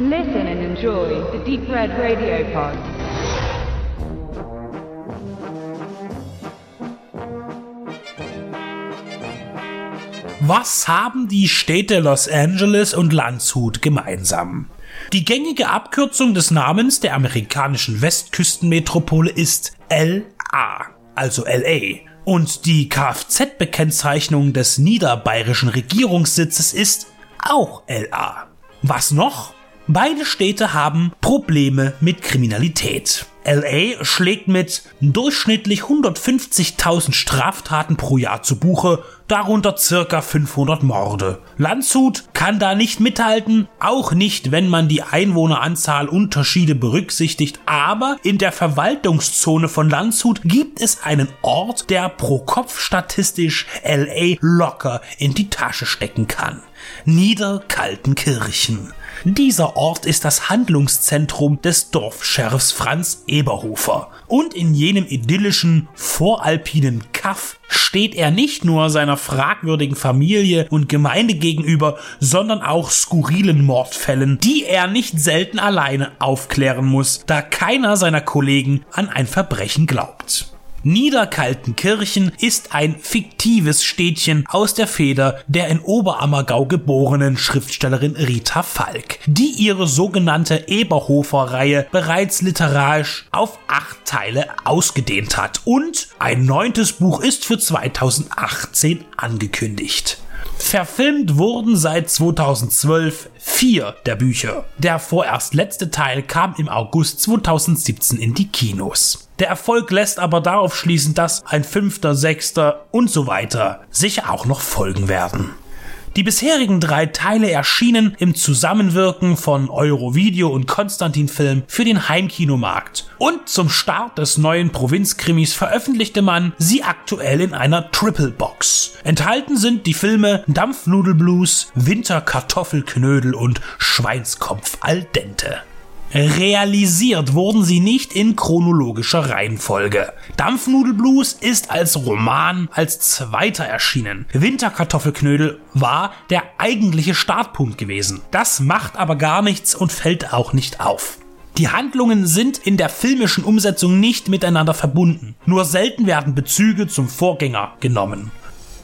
Listen and enjoy the Deep Red Radio Pod. Was haben die Städte Los Angeles und Landshut gemeinsam? Die gängige Abkürzung des Namens der amerikanischen Westküstenmetropole ist LA, also LA. Und die Kfz-Bekennzeichnung des niederbayerischen Regierungssitzes ist auch LA. Was noch? Beide Städte haben Probleme mit Kriminalität. LA schlägt mit durchschnittlich 150.000 Straftaten pro Jahr zu Buche, darunter circa 500 Morde. Landshut kann da nicht mithalten, auch nicht, wenn man die Einwohneranzahl Unterschiede berücksichtigt, aber in der Verwaltungszone von Landshut gibt es einen Ort, der pro Kopf statistisch LA locker in die Tasche stecken kann. Niederkaltenkirchen. Dieser Ort ist das Handlungszentrum des Dorfscheriffs Franz Eberhofer. Und in jenem idyllischen, voralpinen Kaff steht er nicht nur seiner fragwürdigen Familie und Gemeinde gegenüber, sondern auch skurrilen Mordfällen, die er nicht selten alleine aufklären muss, da keiner seiner Kollegen an ein Verbrechen glaubt. Niederkaltenkirchen ist ein fiktives Städtchen aus der Feder der in Oberammergau geborenen Schriftstellerin Rita Falk, die ihre sogenannte Eberhofer-Reihe bereits literarisch auf acht Teile ausgedehnt hat und ein neuntes Buch ist für 2018 angekündigt. Verfilmt wurden seit 2012 vier der Bücher. Der vorerst letzte Teil kam im August 2017 in die Kinos. Der Erfolg lässt aber darauf schließen, dass ein fünfter, sechster und so weiter sicher auch noch folgen werden. Die bisherigen drei Teile erschienen im Zusammenwirken von Eurovideo und Konstantin Film für den Heimkinomarkt. Und zum Start des neuen Provinzkrimis veröffentlichte man sie aktuell in einer Triple Box. Enthalten sind die Filme Dampfnudelblues, Winterkartoffelknödel und Schweinskopf al dente. Realisiert wurden sie nicht in chronologischer Reihenfolge. Dampfnudelblues ist als Roman als zweiter erschienen. Winterkartoffelknödel war der eigentliche Startpunkt gewesen. Das macht aber gar nichts und fällt auch nicht auf. Die Handlungen sind in der filmischen Umsetzung nicht miteinander verbunden. Nur selten werden Bezüge zum Vorgänger genommen.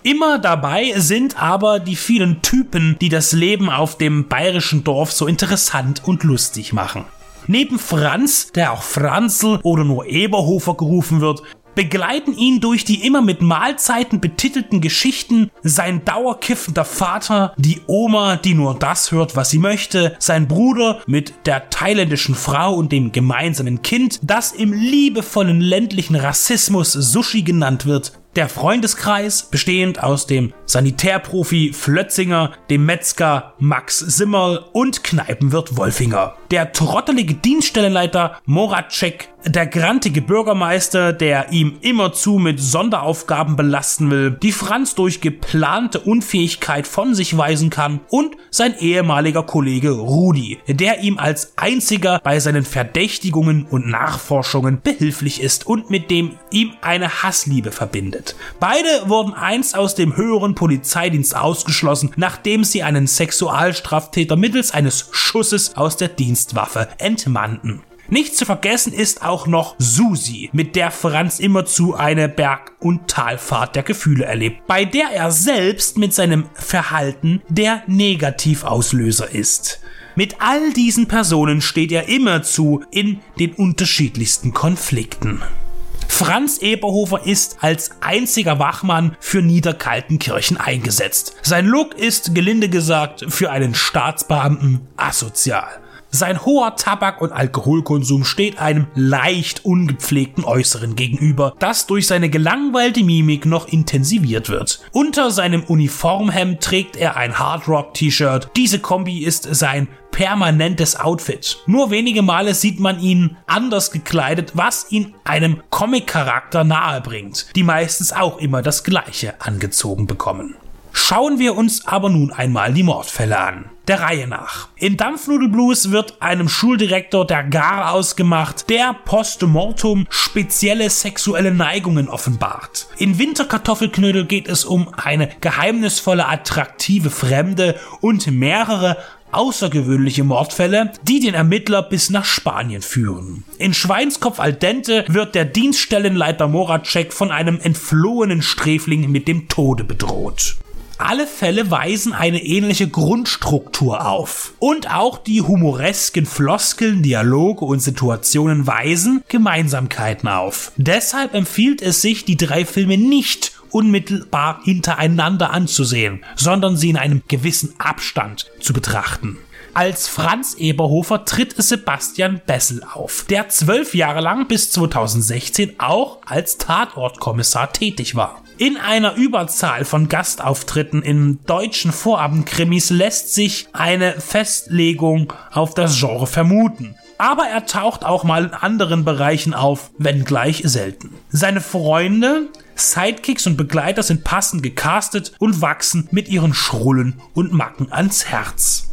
Immer dabei sind aber die vielen Typen, die das Leben auf dem bayerischen Dorf so interessant und lustig machen. Neben Franz, der auch Franzl oder nur Eberhofer gerufen wird, begleiten ihn durch die immer mit Mahlzeiten betitelten Geschichten sein dauerkiffender Vater, die Oma, die nur das hört, was sie möchte, sein Bruder mit der thailändischen Frau und dem gemeinsamen Kind, das im liebevollen ländlichen Rassismus Sushi genannt wird, der Freundeskreis, bestehend aus dem Sanitärprofi Flötzinger, dem Metzger Max Simmerl und Kneipenwirt Wolfinger. Der trottelige Dienststellenleiter Moracek der grantige Bürgermeister, der ihm immerzu mit Sonderaufgaben belasten will, die Franz durch geplante Unfähigkeit von sich weisen kann und sein ehemaliger Kollege Rudi, der ihm als einziger bei seinen Verdächtigungen und Nachforschungen behilflich ist und mit dem ihm eine Hassliebe verbindet. Beide wurden einst aus dem höheren Polizeidienst ausgeschlossen, nachdem sie einen Sexualstraftäter mittels eines Schusses aus der Dienstwaffe entmannten. Nicht zu vergessen ist auch noch Susi, mit der Franz immerzu eine Berg- und Talfahrt der Gefühle erlebt, bei der er selbst mit seinem Verhalten der Negativauslöser ist. Mit all diesen Personen steht er immerzu in den unterschiedlichsten Konflikten. Franz Eberhofer ist als einziger Wachmann für Niederkaltenkirchen eingesetzt. Sein Look ist gelinde gesagt für einen Staatsbeamten asozial. Sein hoher Tabak- und Alkoholkonsum steht einem leicht ungepflegten Äußeren gegenüber, das durch seine gelangweilte Mimik noch intensiviert wird. Unter seinem Uniformhemd trägt er ein Hardrock-T-Shirt. Diese Kombi ist sein permanentes Outfit. Nur wenige Male sieht man ihn anders gekleidet, was ihn einem Comic-Charakter nahe bringt, die meistens auch immer das gleiche angezogen bekommen. Schauen wir uns aber nun einmal die Mordfälle an. Der Reihe nach. In Dampfnudelblues wird einem Schuldirektor der Gar ausgemacht, der postmortum spezielle sexuelle Neigungen offenbart. In Winterkartoffelknödel geht es um eine geheimnisvolle, attraktive Fremde und mehrere außergewöhnliche Mordfälle, die den Ermittler bis nach Spanien führen. In Schweinskopf al dente wird der Dienststellenleiter Moracek von einem entflohenen Sträfling mit dem Tode bedroht. Alle Fälle weisen eine ähnliche Grundstruktur auf. Und auch die humoresken Floskeln, Dialoge und Situationen weisen Gemeinsamkeiten auf. Deshalb empfiehlt es sich, die drei Filme nicht unmittelbar hintereinander anzusehen, sondern sie in einem gewissen Abstand zu betrachten. Als Franz Eberhofer tritt Sebastian Bessel auf, der zwölf Jahre lang bis 2016 auch als Tatortkommissar tätig war. In einer Überzahl von Gastauftritten in deutschen Vorabendkrimis lässt sich eine Festlegung auf das Genre vermuten. Aber er taucht auch mal in anderen Bereichen auf, wenngleich selten. Seine Freunde, Sidekicks und Begleiter sind passend gecastet und wachsen mit ihren Schrullen und Macken ans Herz.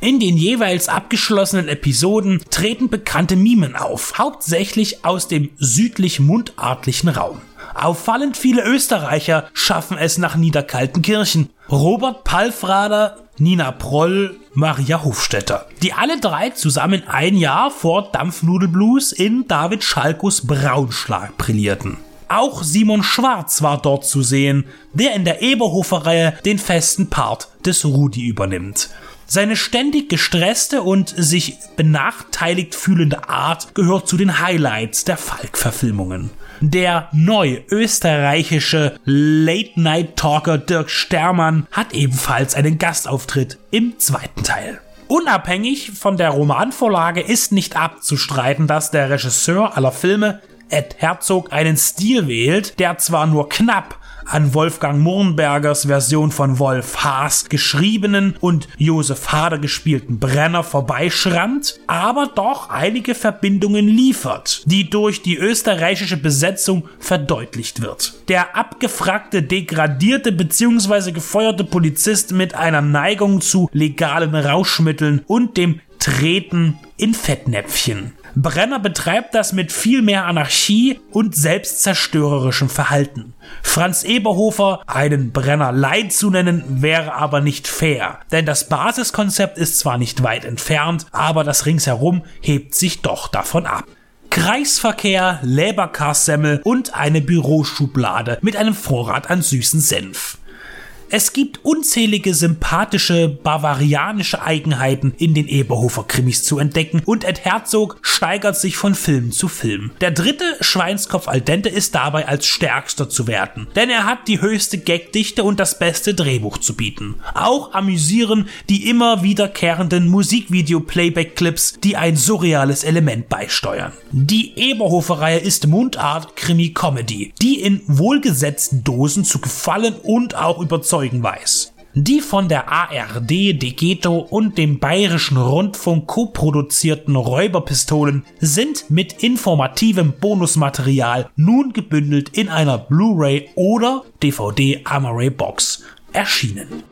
In den jeweils abgeschlossenen Episoden treten bekannte Mimen auf, hauptsächlich aus dem südlich mundartlichen Raum. Auffallend viele Österreicher schaffen es nach Niederkaltenkirchen. Robert Palfrader, Nina Proll, Maria Hofstetter, die alle drei zusammen ein Jahr vor Dampfnudelblues in David Schalkos Braunschlag brillierten. Auch Simon Schwarz war dort zu sehen, der in der Eberhofer-Reihe den festen Part des Rudi übernimmt. Seine ständig gestresste und sich benachteiligt fühlende Art gehört zu den Highlights der Falk-Verfilmungen. Der neu österreichische Late-Night-Talker Dirk Stermann hat ebenfalls einen Gastauftritt im zweiten Teil. Unabhängig von der Romanvorlage ist nicht abzustreiten, dass der Regisseur aller Filme Ed Herzog einen Stil wählt, der zwar nur knapp an Wolfgang Murnbergers Version von Wolf Haas geschriebenen und Josef Hader gespielten Brenner vorbeischrammt, aber doch einige Verbindungen liefert, die durch die österreichische Besetzung verdeutlicht wird. Der abgefragte, degradierte bzw. gefeuerte Polizist mit einer Neigung zu legalen Rauschmitteln und dem Treten in Fettnäpfchen. Brenner betreibt das mit viel mehr Anarchie und selbstzerstörerischem Verhalten. Franz Eberhofer einen Brenner Leid zu nennen, wäre aber nicht fair, denn das Basiskonzept ist zwar nicht weit entfernt, aber das ringsherum hebt sich doch davon ab. Kreisverkehr, Leberkassemmel und eine Büroschublade mit einem Vorrat an süßen Senf. Es gibt unzählige sympathische bavarianische Eigenheiten in den Eberhofer Krimis zu entdecken und Ed Herzog steigert sich von Film zu Film. Der dritte Schweinskopf al dente ist dabei als stärkster zu werten, denn er hat die höchste Gagdichte und das beste Drehbuch zu bieten. Auch amüsieren die immer wiederkehrenden Musikvideo-Playback-Clips, die ein surreales Element beisteuern. Die Eberhofer-Reihe ist Mundart Krimi-Comedy, die in wohlgesetzten Dosen zu gefallen und auch überzeugen überzeugen weiß. Die von der ARD, Degeto und dem Bayerischen Rundfunk koproduzierten Räuberpistolen sind mit informativem Bonusmaterial nun gebündelt in einer Blu-ray oder DVD Amaray Box erschienen.